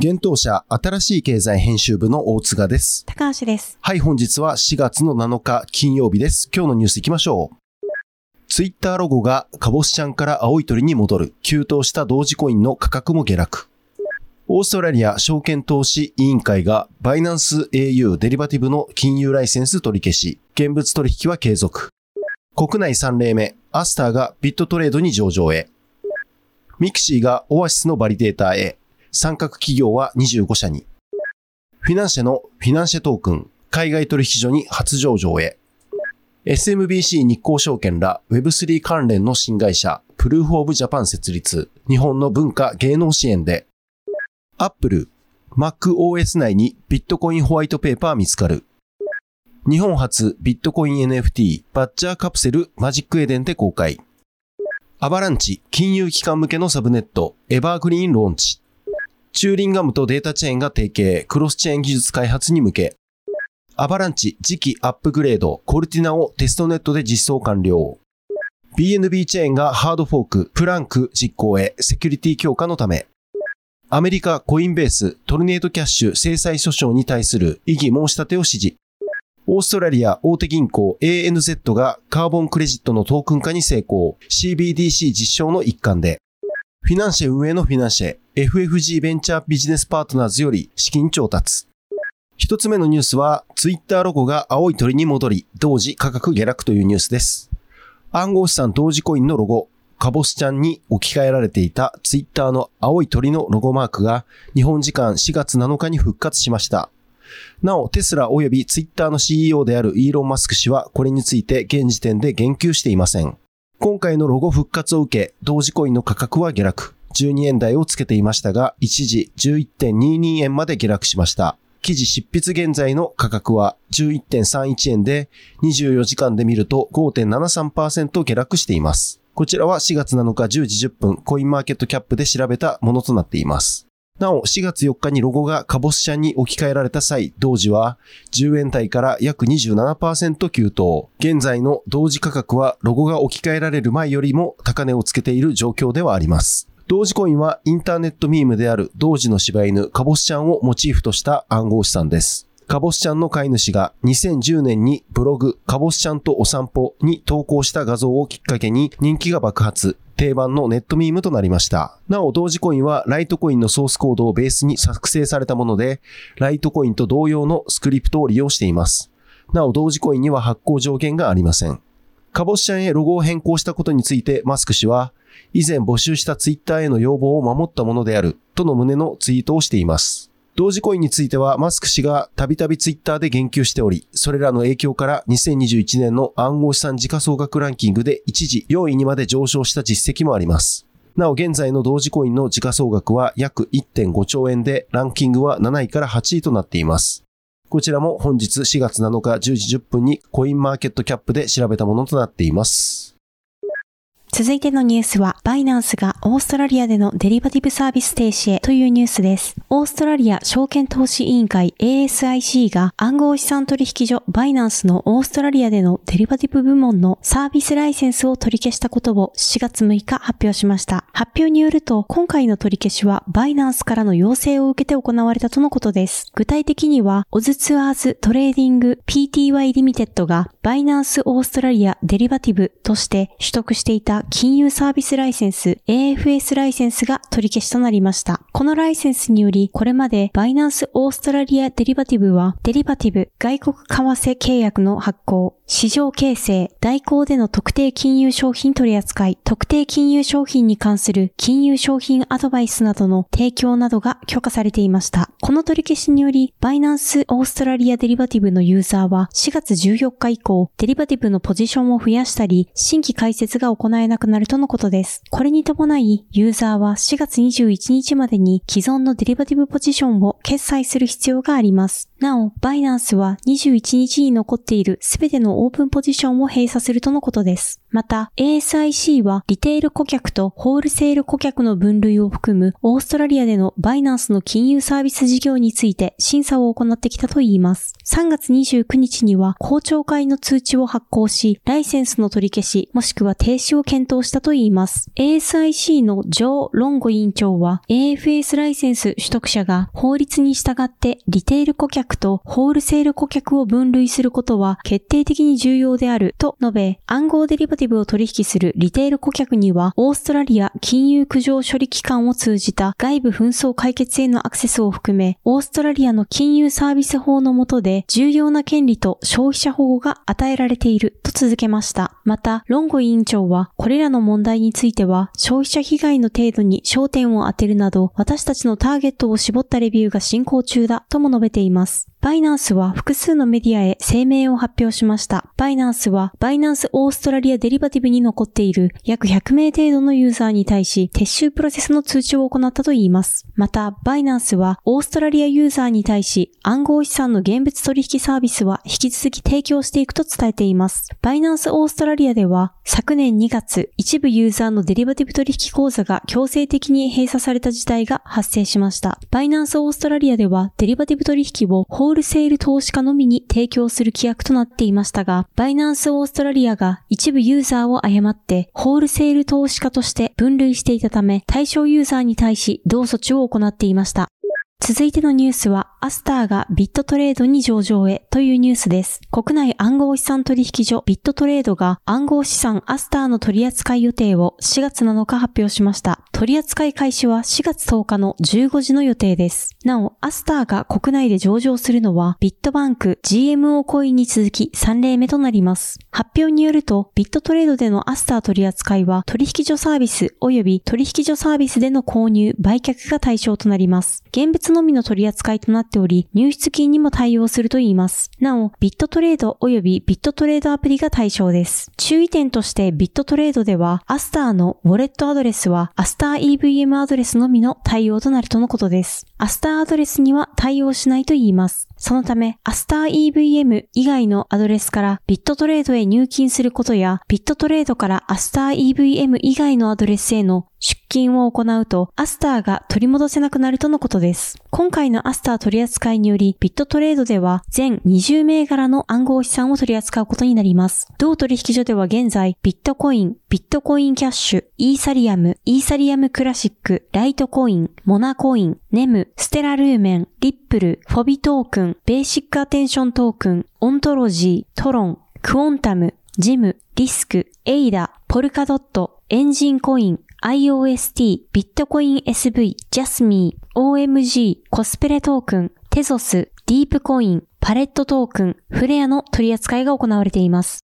現当社新しい経済編集部の大塚です。高橋です。はい、本日は4月の7日金曜日です。今日のニュース行きましょう。ツイッターロゴがカボスちゃんから青い鳥に戻る。急騰した同時コインの価格も下落。オーストラリア証券投資委員会がバイナンス au デリバティブの金融ライセンス取り消し、現物取引は継続。国内3例目、アスターがビットトレードに上場へ。ミクシーがオアシスのバリデータへ。参画企業は25社に。フィナンシェのフィナンシェトークン、海外取引所に初上場へ。SMBC 日興証券ら Web3 関連の新会社、プルーフオブジャパン設立、日本の文化芸能支援で、Apple、MacOS 内にビットコインホワイトペーパー見つかる。日本初ビットコイン NFT バッチャーカプセルマジックエデンで公開。アバランチ金融機関向けのサブネットエバーグリーンローンチ。チューリンガムとデータチェーンが提携、クロスチェーン技術開発に向け、アバランチ次期アップグレード、コルティナをテストネットで実装完了。BNB チェーンがハードフォーク、プランク実行へセキュリティ強化のため。アメリカコインベーストルネードキャッシュ制裁訴訟に対する異議申し立てを指示。オーストラリア大手銀行 ANZ がカーボンクレジットのトークン化に成功。CBDC 実証の一環で。フィナンシェ運営のフィナンシェ、FFG ベンチャービジネスパートナーズより資金調達。一つ目のニュースは、ツイッターロゴが青い鳥に戻り、同時価格下落というニュースです。暗号資産同時コインのロゴ、カボスちゃんに置き換えられていたツイッターの青い鳥のロゴマークが日本時間4月7日に復活しました。なお、テスラ及びツイッターの CEO であるイーロン・マスク氏はこれについて現時点で言及していません。今回のロゴ復活を受け、同時コインの価格は下落。12円台をつけていましたが、一時11.22円まで下落しました。記事執筆現在の価格は11.31円で、24時間で見ると5.73%下落しています。こちらは4月7日10時10分、コインマーケットキャップで調べたものとなっています。なお、4月4日にロゴがカボス社に置き換えられた際、同時は10円台から約27%急騰。現在の同時価格はロゴが置き換えられる前よりも高値をつけている状況ではあります。同時コインはインターネットミームである同時の柴犬カボスちゃんをモチーフとした暗号資産です。カボスちゃんの飼い主が2010年にブログカボスちゃんとお散歩に投稿した画像をきっかけに人気が爆発。定番のネットミームとなりました。なお、同時コインはライトコインのソースコードをベースに作成されたもので、ライトコインと同様のスクリプトを利用しています。なお、同時コインには発行上限がありません。カボスちゃんへロゴを変更したことについてマスク氏は、以前募集したツイッターへの要望を守ったものである、との旨のツイートをしています。同時コインについてはマスク氏がたびたびツイッターで言及しており、それらの影響から2021年の暗号資産時価総額ランキングで一時4位にまで上昇した実績もあります。なお現在の同時コインの時価総額は約1.5兆円で、ランキングは7位から8位となっています。こちらも本日4月7日10時10分にコインマーケットキャップで調べたものとなっています。続いてのニュースは、バイナンスがオーストラリアでのデリバティブサービス停止へというニュースです。オーストラリア証券投資委員会 ASIC が暗号資産取引所バイナンスのオーストラリアでのデリバティブ部門のサービスライセンスを取り消したことを4月6日発表しました。発表によると、今回の取り消しはバイナンスからの要請を受けて行われたとのことです。具体的には、オズツアーズトレーディング PTY リミテッドがバイナンスオーストラリアデリバティブとして取得していた金融サービスライセンス AFS ライセンスが取り消しとなりました。このライセンスにより、これまでバイナンスオーストラリアデリバティブは、デリバティブ外国為替契約の発行、市場形成、代行での特定金融商品取扱い、特定金融商品に関する金融商品アドバイスなどの提供などが許可されていました。この取り消しにより、バイナンスオーストラリアデリバティブのユーザーは4月14日以降、デリバティブのポジションを増やしたり、新規開設が行えなくなるとのことです。これに伴い、ユーザーは4月21日までに既存のデリバティブポジションを決済する必要があります。なお、バイナンスは21日に残っているすべてのオープンポジションを閉鎖するとのことです。また、ASIC はリテール顧客とホールセール顧客の分類を含むオーストラリアでのバイナンスの金融サービス事業について審査を行ってきたといいます。3月29日には公聴会の通知を発行し、ライセンスの取り消し、もしくは停止を検討したといいます。ASIC のジョー・ロンゴ委員長は、AFS ライセンス取得者が法律に従ってリテール顧客とホールセール顧客を分類することは決定的に重要であると述べ、暗号デリバティブを取引するリテール顧客には、オーストラリア金融苦情処理機関を通じた外部紛争解決へのアクセスを含め、オーストラリアの金融サービス法の下で重要な権利と消費者保護が与えられていると続けました。また、ロンゴ委員長は、これらの問題については、消費者被害の程度に焦点を当てるなど、私たちのターゲットを絞ったレビューが進行中だとも述べています。バイナンスは複数のメディアへ声明を発表しました。バイナンスは、バイナンスオーストラリアデリバティブに残っている約100名程度のユーザーに対し、撤収プロセスの通知を行ったといいます。また、バイナンスは、オーストラリアユーザーに対し、暗号資産の現物取引サービスは引き続き提供していくと伝えています。バイナンスオーストラリアでは、昨年2月、一部ユーザーのデリバティブ取引口座が強制的に閉鎖された事態が発生しました。バイナンスオーストラリアでは、デリバティブ取引をホールセール投資家のみに提供する規約となっていましたが、バイナンスオーストラリアが一部ユーザーを誤ってホールセール投資家として分類していたため、対象ユーザーに対し同措置を行っていました。続いてのニュースは、アスターがビットトレードに上場へというニュースです。国内暗号資産取引所ビットトレードが暗号資産アスターの取扱い予定を4月7日発表しました。取扱い開始は4月10日の15時の予定です。なお、アスターが国内で上場するのはビットバンク GMO コインに続き3例目となります。発表によると、ビットトレードでのアスター取扱いは取引所サービス及び取引所サービスでの購入、売却が対象となります。現物のみの取り扱いとなっており、入出金にも対応するといいます。なお、ビットトレード及びビットトレードアプリが対象です。注意点としてビットトレードでは、アスターのウォレットアドレスはアスター EVM アドレスのみの対応となるとのことです。アスターアドレスには対応しないと言います。そのため、アスター EVM 以外のアドレスからビットトレードへ入金することや、ビットトレードからアスター EVM 以外のアドレスへの出金を行うと、アスターが取り戻せなくなるとのことです。今回のアスター取り扱いにより、ビットトレードでは全20銘柄の暗号資産を取り扱うことになります。同取引所では現在、ビットコイン、ビットコインキャッシュ、イーサリアム、イーサリアムクラシック、ライトコイン、モナコイン、ネム、ステラルーメン、リップル、フォビトークン、ベーシックアテンショントークン、オントロジー、トロン、クオンタム、ジム、リスク、エイダ、ポルカドット、エンジンコイン、IOST、ビットコイン SV、ジャスミー、OMG、コスプレトークン、テゾス、ディープコイン、パレットトークン、フレアの取り扱いが行われています。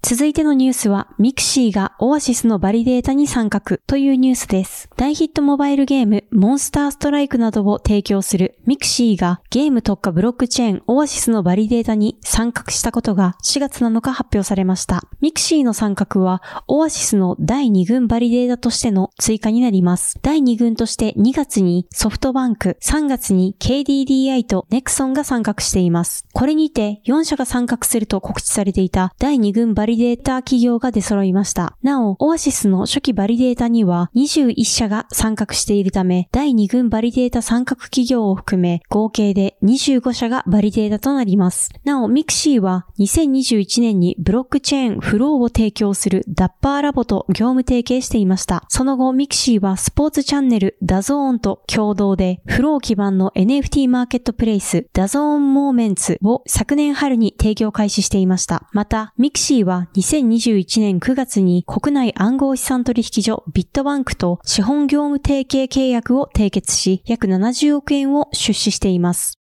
続いてのニュースは、ミクシーがオアシスのバリデータに参画というニュースです。大ヒットモバイルゲーム、モンスターストライクなどを提供するミクシーがゲーム特化ブロックチェーンオアシスのバリデータに参画したことが4月7日発表されました。ミクシーの参画は、オアシスの第2群バリデータとしての追加になります。第2群として2月にソフトバンク、3月に KDDI とネクソンが参画しています。これにて4社が参画すると告知されていた第2軍バリデータリデーター企業が出揃いました。なお、オアシスの初期バリデータには21社が参画しているため、第2群バリデータ参画企業を含め、合計で25社がバリデータとなります。なお、ミクシーは2021年にブロックチェーンフローを提供するダッパーラボと業務提携していました。その後、ミクシーはスポーツチャンネルダゾーンと共同でフロー基盤の NFT マーケットプレイスダゾーンモーメンツを昨年春に提供開始していました。また、ミクシーは2021年9月に国内暗号資産取引所ビットバンクと資本業務提携契約を締結し、約70億円を出資しています。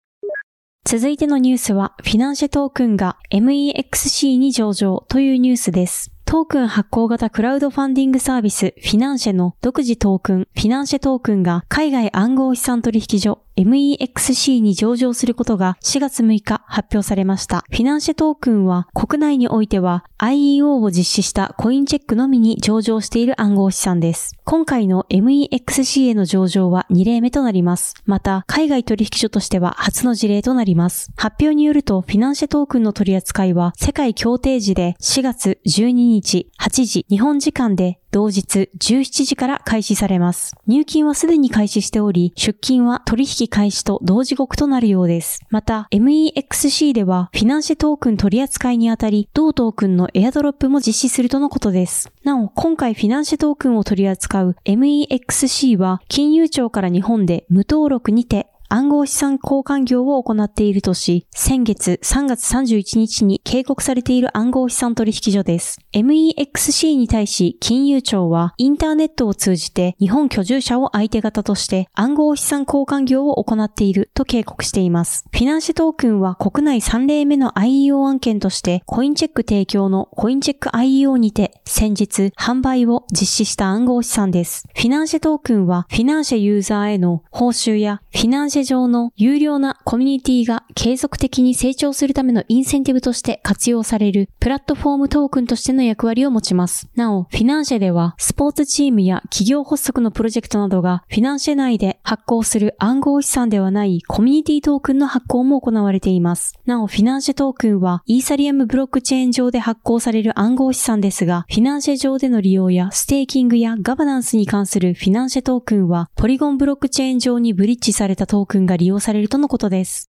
続いてのニュースは、フィナンシェトークンが MEXC に上場というニュースです。トークン発行型クラウドファンディングサービスフィナンシェの独自トークンフィナンシェトークンが海外暗号資産取引所 MEXC に上場することが4月6日発表されました。フィナンシェトークンは国内においては IEO を実施したコインチェックのみに上場している暗号資産です。今回の MEXC への上場は2例目となります。また、海外取引所としては初の事例となります。発表によると、フィナンシェトークンの取り扱いは世界協定時で4月12日8時日本時間で同日17時から開始されます。入金はすでに開始しており、出金は取引開始と同時刻となるようです。また、MEXC ではフィナンシェトークン取り扱いにあたり、同トークンのエアドロップも実施するとのことです。なお、今回フィナンシェトークンを取り扱う MEXC は、金融庁から日本で無登録にて暗号資産交換業を行っているとし、先月3月31日に警告されている暗号資産取引所です。MEXC に対し金融庁はインターネットを通じて日本居住者を相手方として暗号資産交換業を行っていると警告しています。フィナンシェトークンは国内3例目の IEO 案件としてコインチェック提供のコインチェック IEO にて先日販売を実施した暗号資産です。フィナンシェトークンはフィナンシェユーザーへの報酬やフィナンシェ上の有料なコミュニティが継続的に成長するためのインセンティブとして活用されるプラットフォームトークンとしての役割を持ちます。なお、フィナンシェではスポーツチームや企業発足のプロジェクトなどがフィナンシェ内で発行する暗号資産ではないコミュニティトークンの発行も行われています。なお、フィナンシェトークンはイーサリアムブロックチェーン上で発行される暗号資産ですが、フィナンシェ上での利用やステーキングやガバナンスに関するフィナンシェトークンはポリゴンブロックチェーン上にブリッジされたトークンが利用されるとのことです。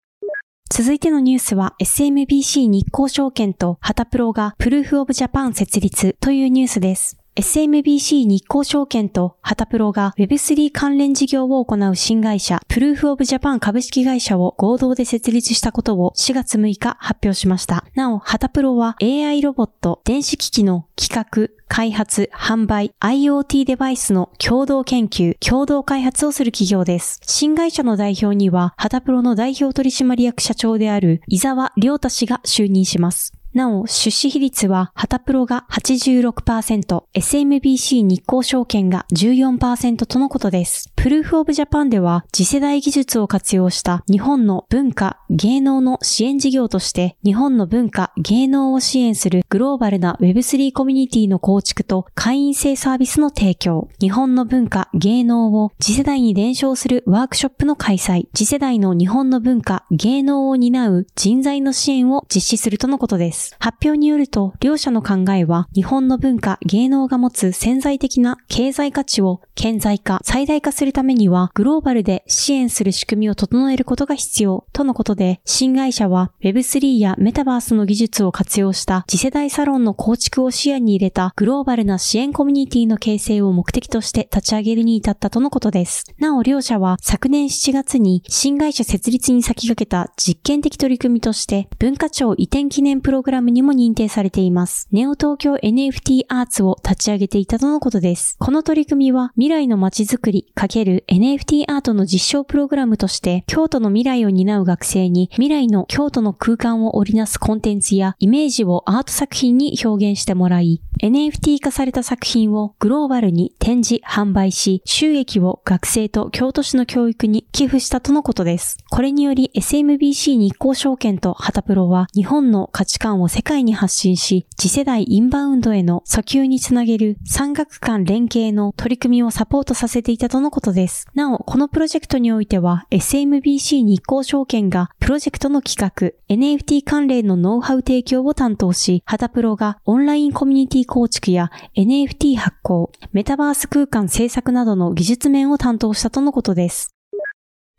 続いてのニュースは SMBC 日興証券とハタプロがプルーフオブジャパン設立というニュースです。SMBC 日興証券とハタプロが Web3 関連事業を行う新会社プルーフオブジャパン株式会社を合同で設立したことを4月6日発表しました。なお、ハタプロは AI ロボット、電子機器の企画、開発、販売、IoT デバイスの共同研究、共同開発をする企業です。新会社の代表には、ハタプロの代表取締役社長である伊藤諒太氏が就任します。なお、出資比率は、ハタプロが86%、SMBC 日興証券が14%とのことです。プルーフオブジャパンでは、次世代技術を活用した日本の文化、芸能の支援事業として、日本の文化、芸能を支援するグローバルな Web3 コミュニティの構築と会員制サービスの提供、日本の文化、芸能を次世代に伝承するワークショップの開催、次世代の日本の文化、芸能を担う人材の支援を実施するとのことです。発表によると、両者の考えは、日本の文化、芸能が持つ潜在的な経済価値を顕在化、最大化するためには、グローバルで支援する仕組みを整えることが必要、とのことで、新会社は Web3 やメタバースの技術を活用した次世代サロンの構築を視野に入れたグローバルな支援コミュニティの形成を目的として立ち上げるに至ったとのことです。なお両社は昨年7月に新会社設立に先駆けた実験的取り組みとして文化庁移転記念プログラムラムにも認定されています。ネオ東京 NFT アーツを立ち上げていたとのことです。この取り組みは未来の街づくり×エ NFT アートの実証プログラムとして京都の未来を担う学生に未来の京都の空間を織りなすコンテンツやイメージをアート作品に表現してもらい、NFT 化された作品をグローバルに展示、販売し、収益を学生と京都市の教育に寄付したとのことです。これにより SMBC 日興証券とハタプロは日本の価値観を世界に発信し、次世代インバウンドへの訴求につなげる産学間連携の取り組みをサポートさせていたとのことです。なお、このプロジェクトにおいては SMBC 日興証券がプロジェクトの企画、NFT 関連のノウハウ提供を担当し、ハタプロがオンラインコミュニティ構築や NFT 発行、メタバース空間制作などの技術面を担当したとのことです。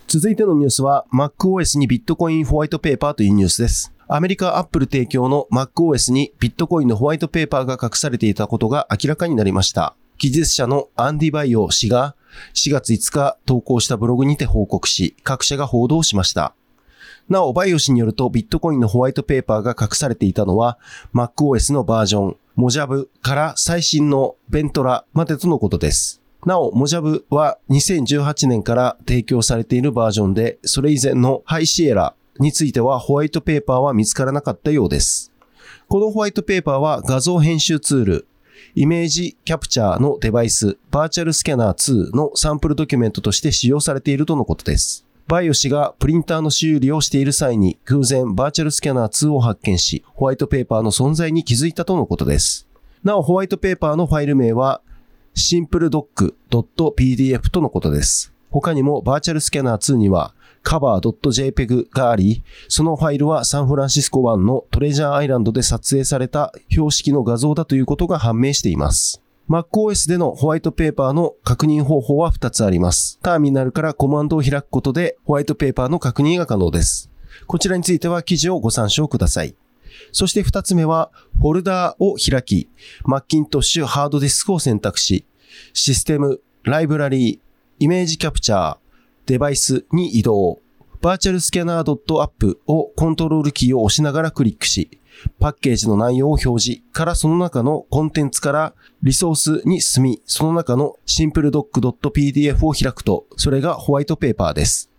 続いてのニュースは MacOS にビットコインホワイトペーパーというニュースです。アメリカアップル提供の MacOS にビットコインのホワイトペーパーが隠されていたことが明らかになりました。技術者のアンディ・バイオ氏が4月5日投稿したブログにて報告し、各社が報道しました。なお、バイオ氏によるとビットコインのホワイトペーパーが隠されていたのは MacOS のバージョン、モジャブから最新の Ventura までとのことです。なお、モジャブは2018年から提供されているバージョンで、それ以前のハイシエラについてはホワイトペーパーは見つからなかったようです。このホワイトペーパーは画像編集ツール、イメージキャプチャーのデバイス、バーチャルスキャナー2のサンプルドキュメントとして使用されているとのことです。バイオ氏がプリンターの修理をしている際に偶然バーチャルスキャナー2を発見し、ホワイトペーパーの存在に気づいたとのことです。なお、ホワイトペーパーのファイル名は simpledoc.pdf とのことです。他にもバーチャルスキャナー2には cover.jpeg があり、そのファイルはサンフランシスコ湾のトレジャーアイランドで撮影された標識の画像だということが判明しています。MacOS でのホワイトペーパーの確認方法は2つあります。ターミナルからコマンドを開くことでホワイトペーパーの確認が可能です。こちらについては記事をご参照ください。そして2つ目は、フォルダーを開き、マッキントッシュハードディスクを選択し、システム、ライブラリー、イメージキャプチャー、デバイスに移動。バーチャルスキャナー .app をコントロールキーを押しながらクリックし、パッケージの内容を表示からその中のコンテンツからリソースに進み、その中の simpledoc.pdf を開くと、それがホワイトペーパーです。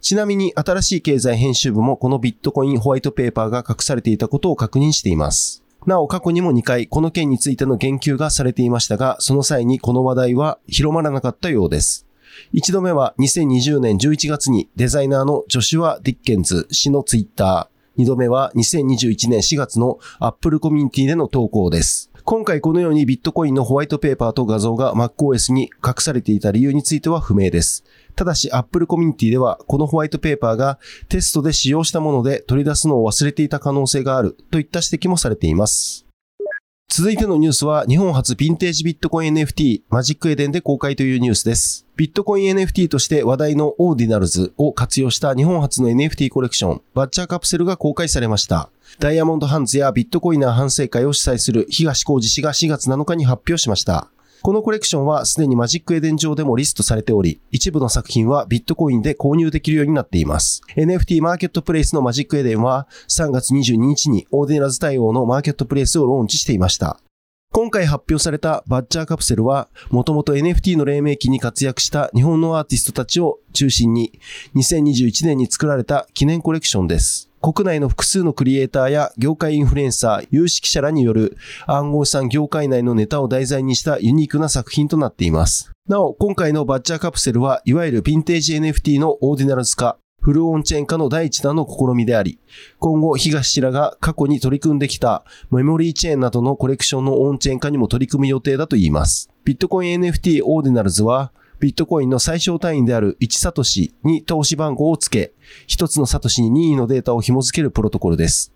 ちなみに新しい経済編集部もこのビットコインホワイトペーパーが隠されていたことを確認しています。なお過去にも2回この件についての言及がされていましたが、その際にこの話題は広まらなかったようです。一度目は2020年11月にデザイナーのジョシュア・ディッケンズ氏のツイッター、2度目は2021年4月の Apple コミュニティでの投稿です。今回このようにビットコインのホワイトペーパーと画像が MacOS に隠されていた理由については不明です。ただし Apple コミュニティではこのホワイトペーパーがテストで使用したもので取り出すのを忘れていた可能性があるといった指摘もされています。続いてのニュースは日本発ヴィンテージビットコイン NFT マジックエデンで公開というニュースです。ビットコイン NFT として話題のオーディナルズを活用した日本初の NFT コレクション Badger Capsule が公開されました。ダイヤモンドハンズやビットコイナー反省会を主催する東晃慈氏が4月7日に発表しました。このコレクションはすでにマジックエデン上でもリストされており、一部の作品はビットコインで購入できるようになっています。NFT マーケットプレイスのマジックエデンは3月22日にオーディナルズ対応のマーケットプレイスをローンチしていました。今回発表された Badger Capsule は、もともと NFT の黎明期に活躍した日本のアーティストたちを中心に、2021年に作られた記念コレクションです。国内の複数のクリエイターや業界インフルエンサー、有識者らによる暗号資産業界内のネタを題材にしたユニークな作品となっています。なお、今回の Badger Capsule は、いわゆるヴィンテージ NFT のオーディナルズ化、フルオンチェーン化の第一弾の試みであり、今後、東らが過去に取り組んできたメモリーチェーンなどのコレクションのオンチェーン化にも取り組む予定だといいます。ビットコイン NFT オーディナルズは、ビットコインの最小単位である1サトシに投資番号を付け、1つのサトシに任意のデータを紐付けるプロトコルです。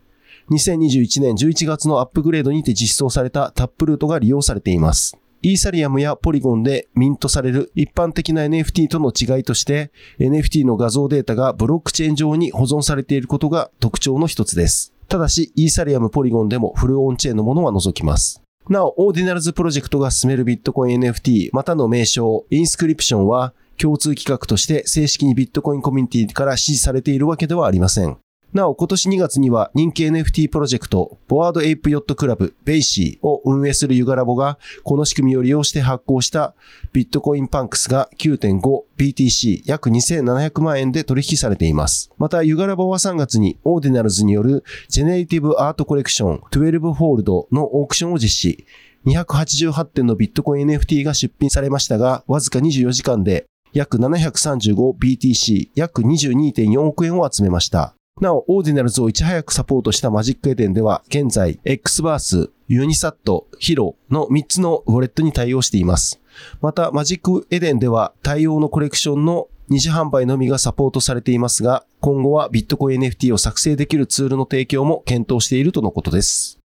2021年11月のアップグレードにて実装されたタップルートが利用されています。イーサリアムやポリゴンでミントされる一般的な NFT との違いとして、NFT の画像データがブロックチェーン上に保存されていることが特徴の一つです。ただし、イーサリアム、ポリゴンでもフルオンチェーンのものは除きます。なお、オーディナルズプロジェクトが進めるビットコイン NFT、またの名称、インスクリプションは、共通規格として正式にビットコインコミュニティから支持されているわけではありません。なお、今年2月には人気 NFT プロジェクト、ボワードエイプヨットクラブ、 BAYC を運営するユガラボが、この仕組みを利用して発行したビットコインパンクスが 9.5BTC 約2700万円で取引されています。また、ユガラボは3月にオーディナルズによるジェネラティブアートコレクション12フォールドのオークションを実施。288点のビットコイン NFT が出品されましたが、わずか24時間で約 735BTC 約22.4億円を集めました。なお、オーディナルズをいち早くサポートしたマジックエデンでは、現在、X バース、ユニサット、ヒロの3つのウォレットに対応しています。また、マジックエデンでは対応のコレクションの二次販売のみがサポートされていますが、今後はビットコイン NFT を作成できるツールの提供も検討しているとのことです。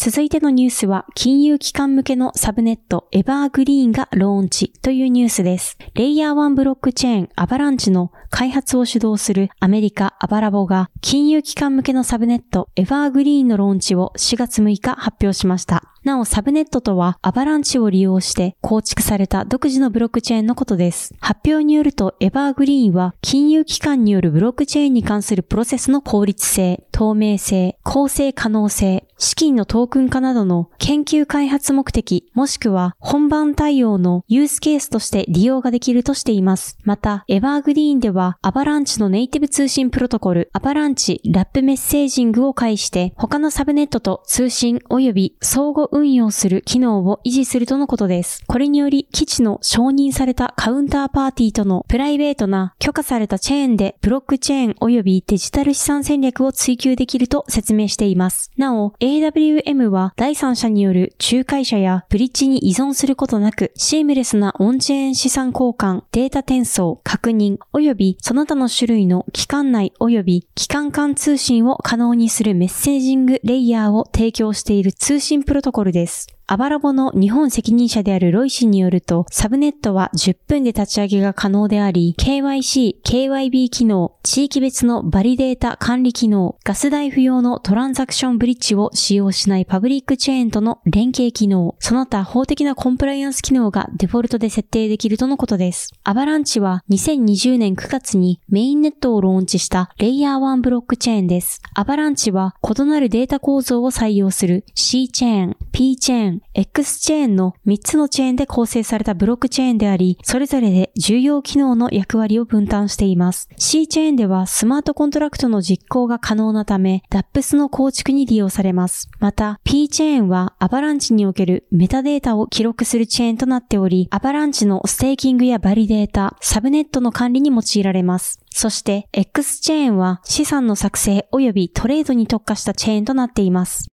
続いてのニュースは、金融機関向けのサブネット、エバーグリーンがローンチというニュースです。レイヤー1ブロックチェーン、アバランチの開発を主導するアメリカ、アバラボが、金融機関向けのサブネット、エバーグリーンのローンチを4月6日発表しました。なお、サブネットとは、アバランチを利用して構築された独自のブロックチェーンのことです。発表によると、エバーグリーンは、金融機関によるブロックチェーンに関するプロセスの効率性、透明性、構成可能性、資金のトークン化などの研究開発目的、もしくは本番対応のユースケースとして利用ができるとしています。また、エバーグリーンでは、アバランチのネイティブ通信プロトコル、アバランチラップメッセージングを介して、他のサブネットと通信及び相互運用する機能を維持するとのことです。これにより、基地の承認されたカウンターパーティーとのプライベートな許可されたチェーンでブロックチェーン及びデジタル資産戦略を追求できると説明しています。なお、AWM は第三者による仲介者やブリッジに依存することなく、シームレスなオンチェーン資産交換、データ転送、確認、及びその他の種類の機関内及び機関間通信を可能にするメッセージングレイヤーを提供している通信プロトコルです。アバラボの日本責任者であるロイ氏によると、サブネットは10分で立ち上げが可能であり、KYC、KYB 機能、地域別のバリデータ管理機能、ガス代不要のトランザクションブリッジを使用しないパブリックチェーンとの連携機能、その他法的なコンプライアンス機能がデフォルトで設定できるとのことです。アバランチは2020年9月にメインネットをローンチしたレイヤー1ブロックチェーンです。アバランチは異なるデータ構造を採用する C チェーン、P チェーン、X チェーンの3つのチェーンで構成されたブロックチェーンであり、それぞれで重要機能の役割を分担しています。C チェーンではスマートコントラクトの実行が可能なため、 DApps の構築に利用されます。また、P チェーンはアバランチにおけるメタデータを記録するチェーンとなっており、アバランチのステーキングやバリデータ、サブネットの管理に用いられます。そして、X チェーンは資産の作成及びトレードに特化したチェーンとなっています。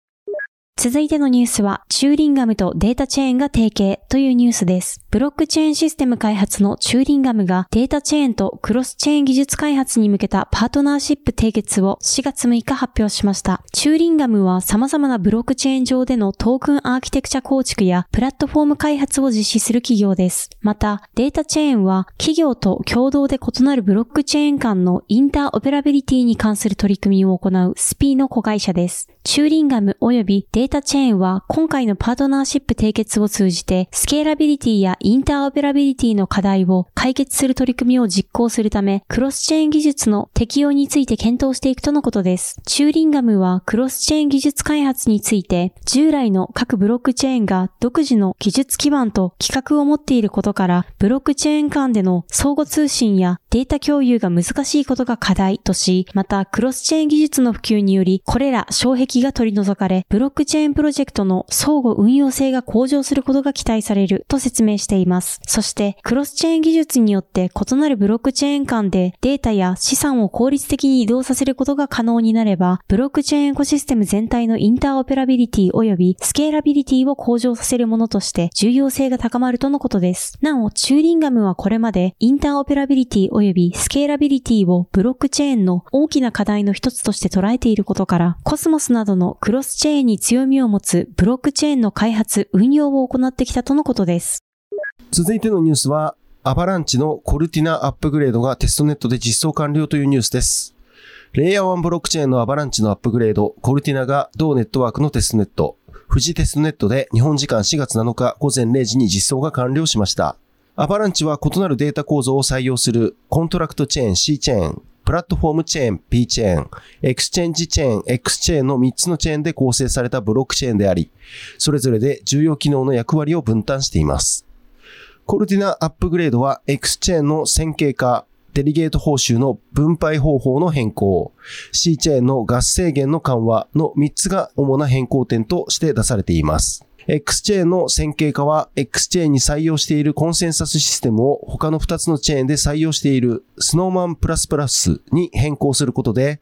続いてのニュースは、チューリンガムとデータチェーンが提携というニュースです。ブロックチェーンシステム開発のチューリンガムがデータチェーンとクロスチェーン技術開発に向けたパートナーシップ締結を4月6日発表しました。チューリンガムは様々なブロックチェーン上でのトークンアーキテクチャ構築やプラットフォーム開発を実施する企業です。また、データチェーンは企業と共同で異なるブロックチェーン間のインターオペラビリティに関する取り組みを行う Speeeの子会社です。チューリンガム及びデータデータチェーンは今回のパートナーシップ締結を通じてスケーラビリティやインターオペラビリティの課題を解決する取り組みを実行するためクロスチェーン技術の適用について検討していくとのことです。チューリンガムはクロスチェーン技術開発について従来の各ブロックチェーンが独自の技術基盤と規格を持っていることからブロックチェーン間での相互通信やデータ共有が難しいことが課題とし、またクロスチェーン技術の普及によりこれら障壁が取り除かれ、ブロックチェーンプロジェクトの相互運用性が向上することが期待されると説明しています。そして、クロスチェーン技術によって異なるブロックチェーン間でデータや資産を効率的に移動させることが可能になれば、ブロックチェーンエコシステム全体のインターオペラビリティ及びスケーラビリティを向上させるものとして重要性が高まるとのことです。なお、チューリンガムはこれまでインターオペラビリティ及び及びスケーラビリティをブロックチェーンの大きな課題の一つとして捉えていることから、コスモスなどのクロスチェーンに強みを持つブロックチェーンの開発、運用を行ってきたとのことです。続いてのニュースは、アバランチのコルティナアップグレードがテストネットで実装完了というニュースです。レイヤー1ブロックチェーンのアバランチのアップグレード、コルティナが同ネットワークのテストネット、富士テストネットで日本時間4月7日午前0時に実装が完了しました。アバランチは異なるデータ構造を採用するコントラクトチェーン C チェーン、プラットフォームチェーン P チェーン、エクスチェンジチェーン X チェーンの3つのチェーンで構成されたブロックチェーンであり、それぞれで重要機能の役割を分担しています。コルティナアップグレードは X チェーンの線形化、デリゲート報酬の分配方法の変更、C チェーンのガス制限の緩和の3つが主な変更点として出されています。X チェーンの線形化は X チェーンに採用しているコンセンサスシステムを他の2つのチェーンで採用している Snowman++ に変更することで、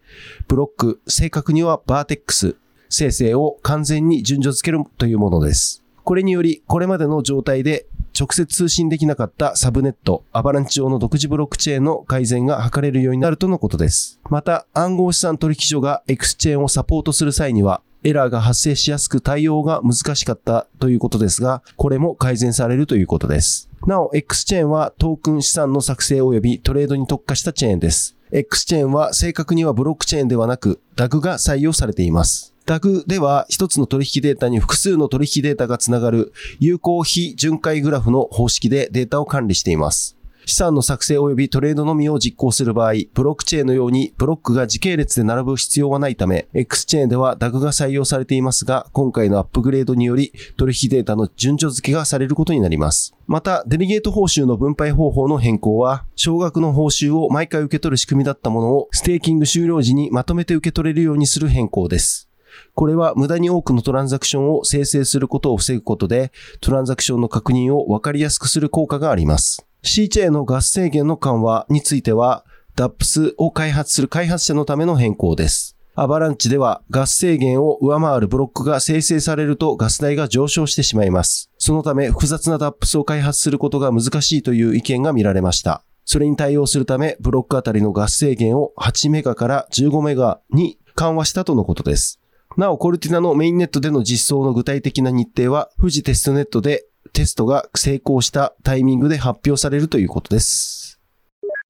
ブロック、正確にはバーテックス、生成を完全に順序付けるというものです。これにより、これまでの状態で直接通信できなかったサブネット、アバランチ上の独自ブロックチェーンの改善が図れるようになるとのことです。また、暗号資産取引所が X チェーンをサポートする際には、エラーが発生しやすく対応が難しかったということですが、これも改善されるということです。なお、X チェーンはトークン資産の作成及びトレードに特化したチェーンです。X チェーンは正確にはブロックチェーンではなく DAG が採用されています。DAG では一つの取引データに複数の取引データがつながる有効非巡回グラフの方式でデータを管理しています。資産の作成及びトレードのみを実行する場合、ブロックチェーンのようにブロックが時系列で並ぶ必要はないため、X チェーンでは DAG が採用されていますが、今回のアップグレードにより取引データの順序付けがされることになります。また、デリゲート報酬の分配方法の変更は、少額の報酬を毎回受け取る仕組みだったものを、ステーキング終了時にまとめて受け取れるようにする変更です。これは無駄に多くのトランザクションを生成することを防ぐことで、トランザクションの確認を分かりやすくする効果があります。C チェーンの合制限の緩和については、DAPS を開発する開発者のための変更です。アバランチではガス制限を上回るブロックが生成されるとガス代が上昇してしまいます。そのため複雑な DAPS を開発することが難しいという意見が見られました。それに対応するためブロックあたりのガス制限を8メガから15メガに緩和したとのことです。なお、コルティナのメインネットでの実装の具体的な日程は、富士テストネットでテストが成功したタイミングで発表されるということです。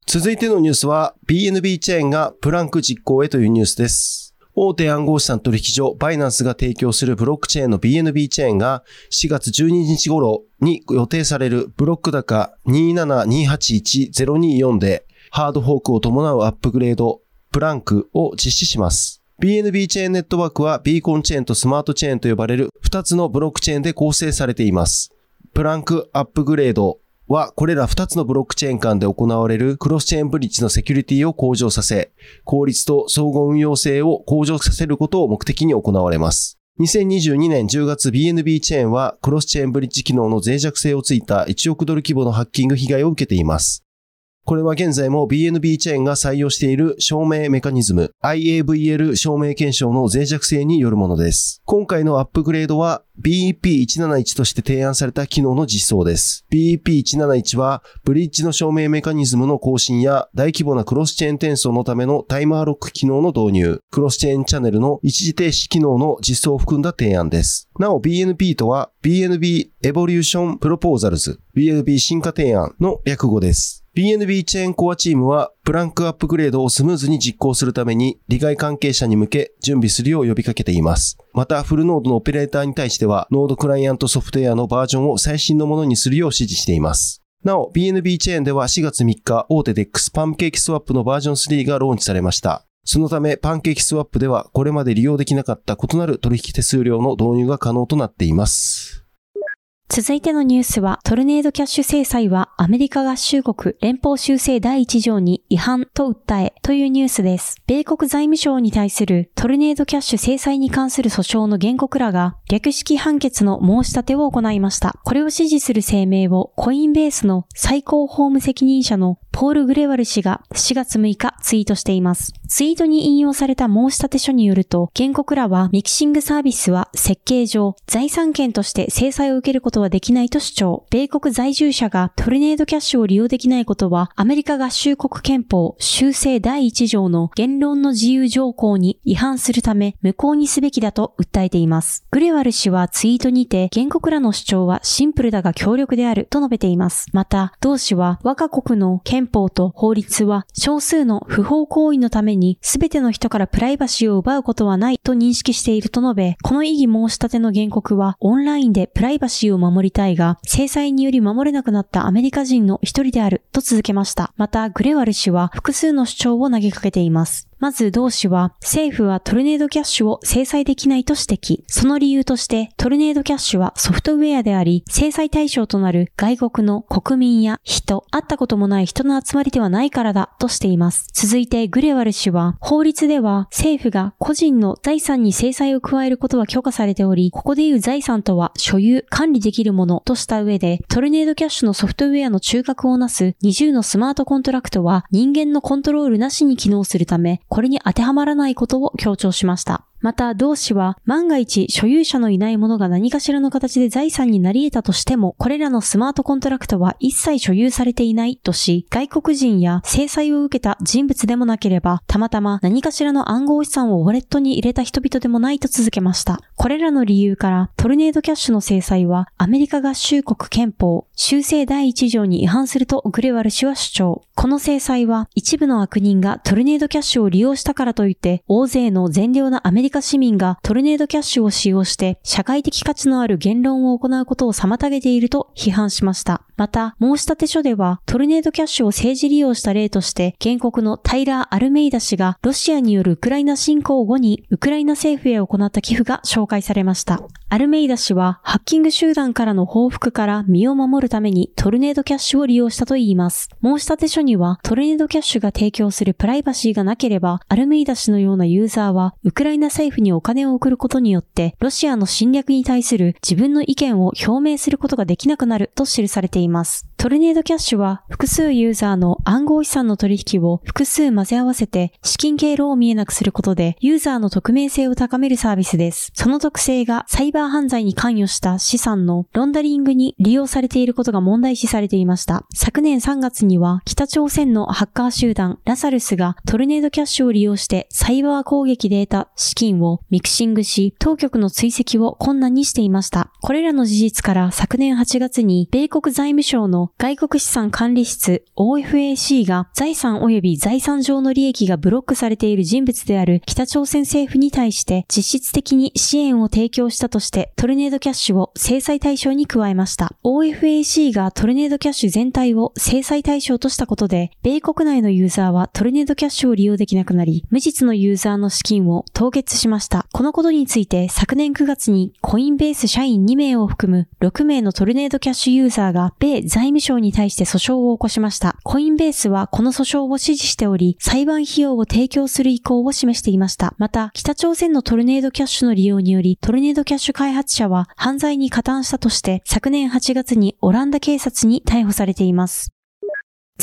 続いてのニュースは、BNB チェーンがプランク実行へというニュースです。大手暗号資産取引所バイナンスが提供するブロックチェーンの BNB チェーンが4月12日頃に予定されるブロック高27281-024でハードフォークを伴うアップグレードプランクを実施します。BNB チェーンネットワークはビーコンチェーンとスマートチェーンと呼ばれる2つのブロックチェーンで構成されています。プランクアップグレードはこれら2つのブロックチェーン間で行われるクロスチェーンブリッジのセキュリティを向上させ、効率と総合運用性を向上させることを目的に行われます。2022年10月 BNB チェーンはクロスチェーンブリッジ機能の脆弱性をついた1億ドル規模のハッキング被害を受けています。これは現在も BNB チェーンが採用している証明メカニズム IAVL 証明検証の脆弱性によるものです。今回のアップグレードは BEP171 として提案された機能の実装です。BEP171 はブリッジの証明メカニズムの更新や大規模なクロスチェーン転送のためのタイマーロック機能の導入、クロスチェーンチャンネルの一時停止機能の実装を含んだ提案です。なお BNP とは BNB Evolution Proposals BNB 進化提案の略語です。BNB チェーンコアチームは、プランクアップグレードをスムーズに実行するために、利害関係者に向け準備するよう呼びかけています。また、フルノードのオペレーターに対しては、ノードクライアントソフトウェアのバージョンを最新のものにするよう指示しています。なお、BNB チェーンでは4月3日、大手 DEX パンケーキスワップのバージョン3がローンチされました。そのため、パンケーキスワップでは、これまで利用できなかった異なる取引手数料の導入が可能となっています。続いてのニュースは、トルネードキャッシュ制裁はアメリカ合衆国連邦修正第1条に違反と訴えというニュースです。米国財務省に対するトルネードキャッシュ制裁に関する訴訟の原告らが略式判決の申し立てを行いました。これを支持する声明をコインベースの最高法務責任者のポール・グレワル氏が4月6日ツイートしています。ツイートに引用された申し立て書によると、原告らはミキシングサービスは設計上、財産権として制裁を受けることはできないと主張。米国在住者がトルネードキャッシュを利用できないことは、アメリカ合衆国憲法修正第1条の言論の自由条項に違反するため無効にすべきだと訴えています。グレワル氏はツイートにて、原告らの主張はシンプルだが強力であると述べています。また、同氏は我が国の憲憲法と法律は少数の不法行為のために全ての人からプライバシーを奪うことはないと認識していると述べ、この異議申し立ての原告はオンラインでプライバシーを守りたいが、制裁により守れなくなったアメリカ人の一人であると続けました。また、グレワル氏は複数の主張を投げかけています。まず同氏は、政府はトルネードキャッシュを制裁できないと指摘。その理由として、トルネードキャッシュはソフトウェアであり、制裁対象となる外国の国民や人、会ったこともない人の集まりではないからだとしています。続いてグレワル氏は、法律では政府が個人の財産に制裁を加えることは許可されており、ここでいう財産とは所有、管理できるものとした上で、トルネードキャッシュのソフトウェアの中核をなす20のスマートコントラクトは人間のコントロールなしに機能するため、これに当てはまらないことを強調しました。また、同氏は、万が一所有者のいないものが何かしらの形で財産になり得たとしても、これらのスマートコントラクトは一切所有されていないとし、外国人や制裁を受けた人物でもなければ、たまたま何かしらの暗号資産をウォレットに入れた人々でもないと続けました。これらの理由から、トルネードキャッシュの制裁は、アメリカ合衆国憲法、修正第1条に違反するとグレワル氏は主張。この制裁は、一部の悪人がトルネードキャッシュを利用したからといって、大勢の善良なアメリカ市民がトルネードキャッシュを使用して社会的価値のある言論を行うことを妨げていると批判しました。また、申立書では、トルネードキャッシュを政治利用した例として、原告のタイラー・アルメイダ氏が、ロシアによるウクライナ侵攻後に、ウクライナ政府へ行った寄付が紹介されました。アルメイダ氏は、ハッキング集団からの報復から身を守るために、トルネードキャッシュを利用したといいます。申立書にには、トルネードキャッシュが提供するプライバシーがなければ、アルメイダ氏のようなユーザーは、ウクライナ政府にお金を送ることによって、ロシアの侵略に対する自分の意見を表明することができなくなると記されています。トルネードキャッシュは複数ユーザーの暗号資産の取引を複数混ぜ合わせて資金経路を見えなくすることでユーザーの匿名性を高めるサービスです。その特性がサイバー犯罪に関与した資産のロンダリングに利用されていることが問題視されていました。昨年3月には北朝朝鮮のハッカー集団ラザルスがトルネードキャッシュを利用してサイバー攻撃で得た資金をミキシングし当局の追跡を困難にしていました。これらの事実から昨年8月に米国財務省の外国資産管理室 OFAC が財産及び財産上の利益がブロックされている人物である北朝鮮政府に対して実質的に支援を提供したとしてトルネードキャッシュを制裁対象に加えました。OFAC がトルネードキャッシュ全体を制裁対象としたことで、米国内のユーザーはトルネードキャッシュを利用できなくなり、無実のユーザーの資金を凍結しました。このことについて昨年9月にコインベース社員2名を含む6名のトルネードキャッシュユーザーが米財務省に対して訴訟を起こしました。コインベースはこの訴訟を支持しており、裁判費用を提供する意向を示していました。また、北朝鮮のトルネードキャッシュの利用により、トルネードキャッシュ開発者は犯罪に加担したとして、昨年8月にオランダ警察に逮捕されています。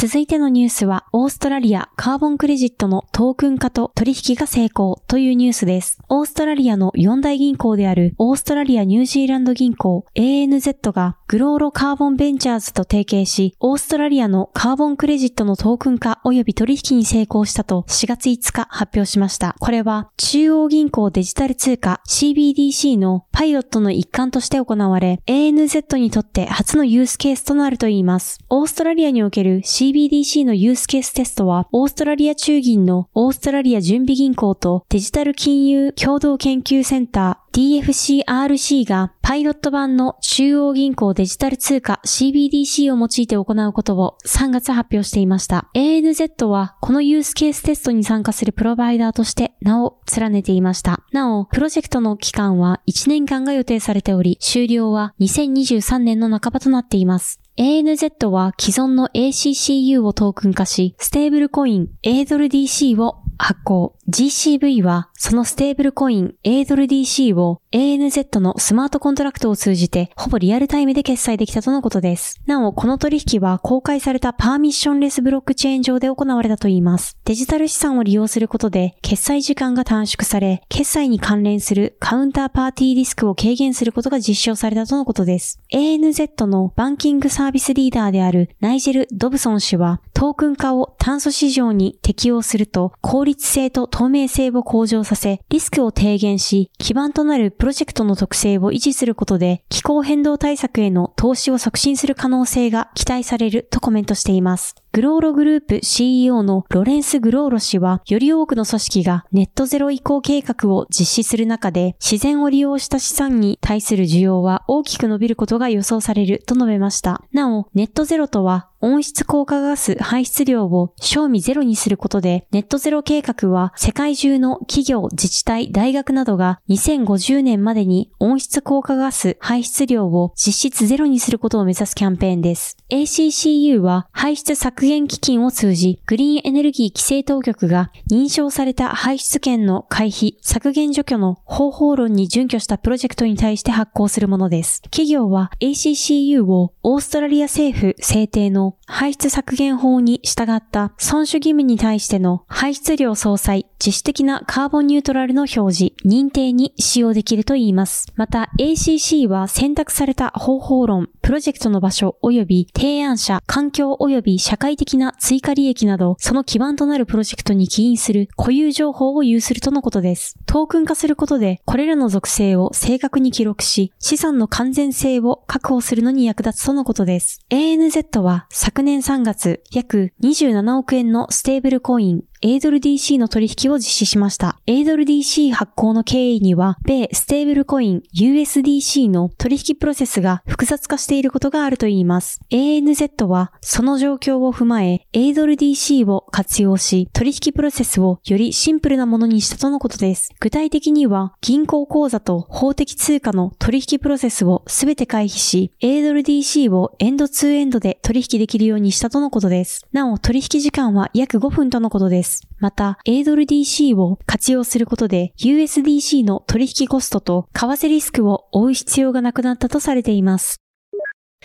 続いてのニュースは、オーストラリアカーボンクレジットのトークン化と取引が成功というニュースです。オーストラリアの4大銀行であるオーストラリアニュージーランド銀行 ANZ がグローロカーボンベンチャーズと提携し、オーストラリアのカーボンクレジットのトークン化及び取引に成功したと4月5日発表しました。これは中央銀行デジタル通貨 CBDC のパイロットの一環として行われ、ANZ にとって初のユースケースとなるといいます。オーストラリアにおける CBDC のユースケーステストは、オーストラリア中銀のオーストラリア準備銀行とデジタル金融共同研究センター DFCRC がパイロット版の中央銀行デジタル通貨 CBDC を用いて行うことを3月発表していました。ANZ はこのユースケーステストに参加するプロバイダーとして名を連ねていました。なお、プロジェクトの期間は1年間が予定されており、終了は2023年の半ばとなっています。ANZ は既存の ACCU をトークン化し、ステーブルコイン A ドル DC を発行。GCV はそのステーブルコイン a ドル DC を ANZ のスマートコントラクトを通じてほぼリアルタイムで決済できたとのことです。なお、この取引は公開されたパーミッションレスブロックチェーン上で行われたといいます。デジタル資産を利用することで決済時間が短縮され、決済に関連するカウンターパーティーリスクを軽減することが実証されたとのことです。ANZ のバンキングサービスリーダーであるナイジェル・ドブソン氏は、トークン化を炭素市場に適用すると効率性と透明性を向上させ、リスクを低減し、基盤となるプロジェクトの特性を維持することで、気候変動対策への投資を促進する可能性が期待されるとコメントしています。グローログループ CEO のロレンス・グローロ氏は、より多くの組織がネットゼロ移行計画を実施する中で、自然を利用した資産に対する需要は大きく伸びることが予想されると述べました。なお、ネットゼロとは、温室効果ガス排出量を賞味ゼロにすることで、ネットゼロ計画は世界中の企業、自治体、大学などが2050年までに温室効果ガス排出量を実質ゼロにすることを目指すキャンペーンです。ACCU は排出削減基金を通じ、グリーンエネルギー規制当局が認証された排出権の回避、削減除去の方法論に準拠したプロジェクトに対して発行するものです。企業は ACCU をオーストラリア政府制定の排出削減法に従った遵守義務に対しての排出量相殺、自主的なカーボンニュートラルの表示、認定に使用できるといいます。また ACC は選択された方法論、プロジェクトの場所及び提案者、環境及び社会的な追加利益など、その基盤となるプロジェクトに起因する固有情報を有するとのことです。トークン化することで、これらの属性を正確に記録し、資産の完全性を確保するのに役立つとのことです。ANZ は昨年3月、約27億円のステーブルコイン、エイドル DC の取引を実施しました。エイドル DC 発行の経緯には、米ステーブルコイン USDC の取引プロセスが複雑化していることがあるといいます。ANZ はその状況を踏まえ、エイドル DC を活用し、取引プロセスをよりシンプルなものにしたとのことです。具体的には、銀行口座と法的通貨の取引プロセスをすべて回避し、エイドル DC をエンドツーエンドで取引できるようにしたとのことです。なお、取引時間は約5分とのことです。。また、 A ドル DC を活用することで USDC の取引コストと為替リスクを負う必要がなくなったとされています。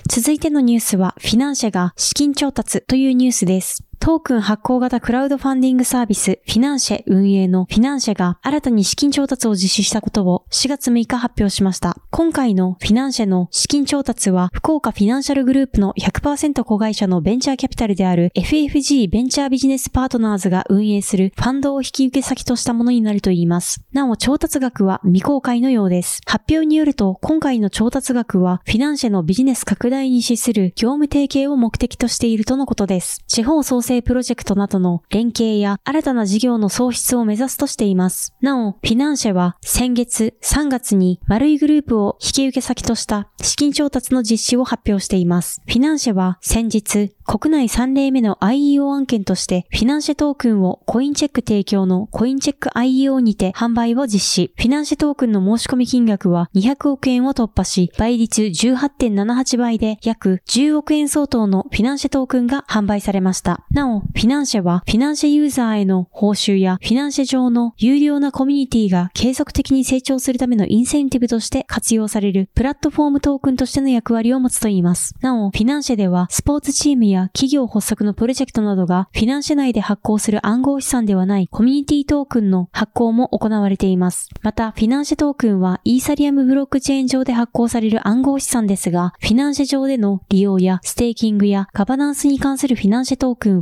続いてのニュースは、フィナンシェが資金調達というニュースです。トークン発行型クラウドファンディングサービス、フィナンシェ運営のフィナンシェが新たに資金調達を実施したことを4月6日発表しました。今回のフィナンシェの資金調達は、福岡フィナンシャルグループの100%子会社のベンチャーキャピタルである FFG ベンチャービジネスパートナーズが運営するファンドを引き受け先としたものになるといいます。なお、調達額は未公開のようです。発表によると、今回の調達額は、フィナンシェのビジネス拡大に資する業務提携を目的としているとのことです。地方創生生プロジェクトなどの連携や新たな事業の創出を目指すとしています。なお、フィナンシェは先月3月に丸井グループを引き受け先とした資金調達の実施を発表しています。フィナンシェは先日、国内3例目の IEO 案件として、フィナンシェトークンをコインチェック提供のコインチェック IEO にて販売を実施。フィナンシェトークンの申し込み金額は200億円を突破し、倍率18.78倍で約10億円相当のフィナンシェトークンが販売されました。ななお、フィナンシェはフィナンシェユーザーへの報酬やフィナンシェ上の有料なコミュニティが継続的に成長するためのインセンティブとして活用されるプラットフォームトークンとしての役割を持つといいます。なお、フィナンシェではスポーツチームや企業発足のプロジェクトなどがフィナンシェ内で発行する暗号資産ではないコミュニティトークンの発行も行われています。また、フィナンシェトークンはイーサリアムブロックチェーン上で発行される暗号資産ですが、フィナンシェ上での利用やステーキングやガバナンスに関するフィナンシェトークン